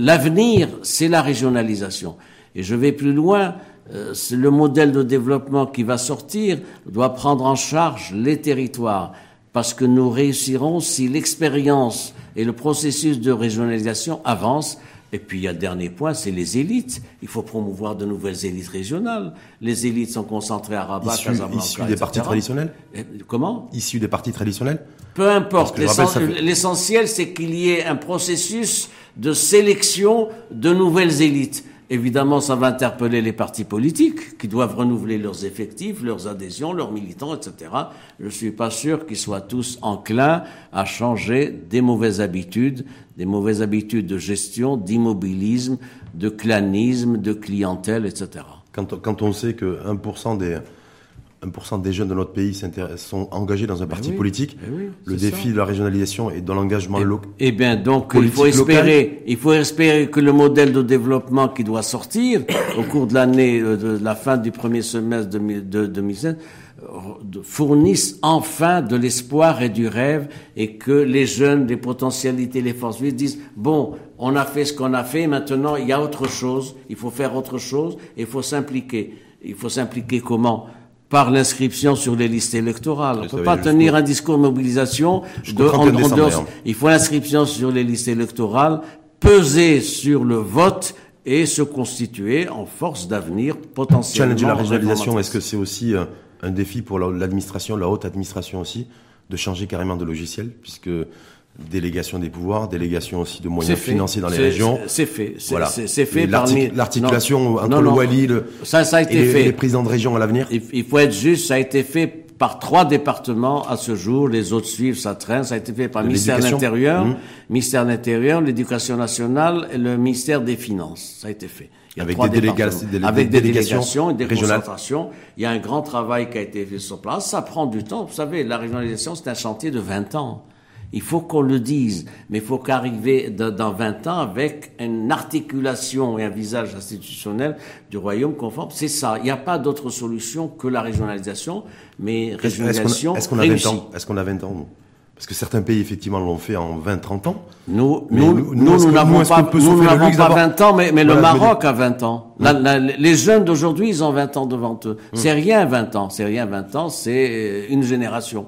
L'avenir, c'est la régionalisation. Et je vais plus loin, euh, le modèle de développement qui va sortir doit prendre en charge les territoires, parce que nous réussirons si l'expérience et le processus de régionalisation avancent et puis il y a le dernier point, c'est les élites. Il faut promouvoir de nouvelles élites régionales. Les élites sont concentrées à Rabat, Casablanca, issues des partis traditionnels. comment? Issues des partis traditionnels. Peu importe. L'essentiel, c'est qu'il y ait un processus de sélection de nouvelles élites. Évidemment, ça va interpeller les partis politiques qui doivent renouveler leurs effectifs, leurs adhésions, leurs militants, etc. Je ne suis pas sûr qu'ils soient tous enclins à changer des mauvaises habitudes, des mauvaises habitudes de gestion, d'immobilisme, de clanisme, de clientèle, etc. Quand, on sait que 1% des 1% des jeunes de notre pays sont engagés dans un ben parti politique. Ben le défi de la régionalisation et de l'engagement local. Eh bien, donc, il faut espérer, il faut espérer que le modèle de développement qui doit sortir au cours de l'année, euh, de la fin du premier semestre de 2016, euh, fournisse enfin de l'espoir et du rêve et que les jeunes, les potentialités, les forces vives disent, bon, on a fait ce qu'on a fait, maintenant il y a autre chose, il faut faire autre chose, et il faut s'impliquer. Il faut s'impliquer comment? Par l'inscription sur les listes électorales. On ne peut pas tenir un discours de mobilisation de, en, Il faut l'inscription sur les listes électorales, peser sur le vote et se constituer en force d'avenir potentiellement. Challenger la régionalisation, est-ce que c'est aussi euh, un défi pour l'administration, la haute administration aussi, de changer carrément de logiciel, puisque délégation des pouvoirs, délégation aussi de moyens financiers dans les régions. C'est fait. Voilà. C'est fait. L'articulation entre le Wali le, ça, ça a été et fait. les présidents de région à l'avenir. Il, faut être juste, ça a été fait par trois départements à ce jour. Les autres suivent, ça traîne. Ça a été fait par le ministère de l'Intérieur, mmh. ministère de l'Intérieur, l'Éducation nationale et le ministère des Finances. Ça a été fait. Il y a avec, des délégations, avec des délégations, des concentrations. Il y a un grand travail qui a été fait sur place. Ça prend du temps. Vous savez, la régionalisation, c'est un chantier de 20 ans. Il faut qu'on le dise, mais il faut qu'arriver dans 20 ans avec une articulation et un visage institutionnel du royaume conforme. C'est ça. Il n'y a pas d'autre solution que la régionalisation, mais régionalisation Est-ce qu'on a, 20 ans Est-ce qu'on a 20 ans parce que certains pays, effectivement, l'ont fait en 20-30 ans. Nous, nous, nous, n'avons pas, nous n'avons pas 20 ans, mais, mais le Maroc a 20 ans. les jeunes d'aujourd'hui, ils ont 20 ans devant eux. C'est rien, 20 ans. C'est rien, 20 ans. C'est une génération.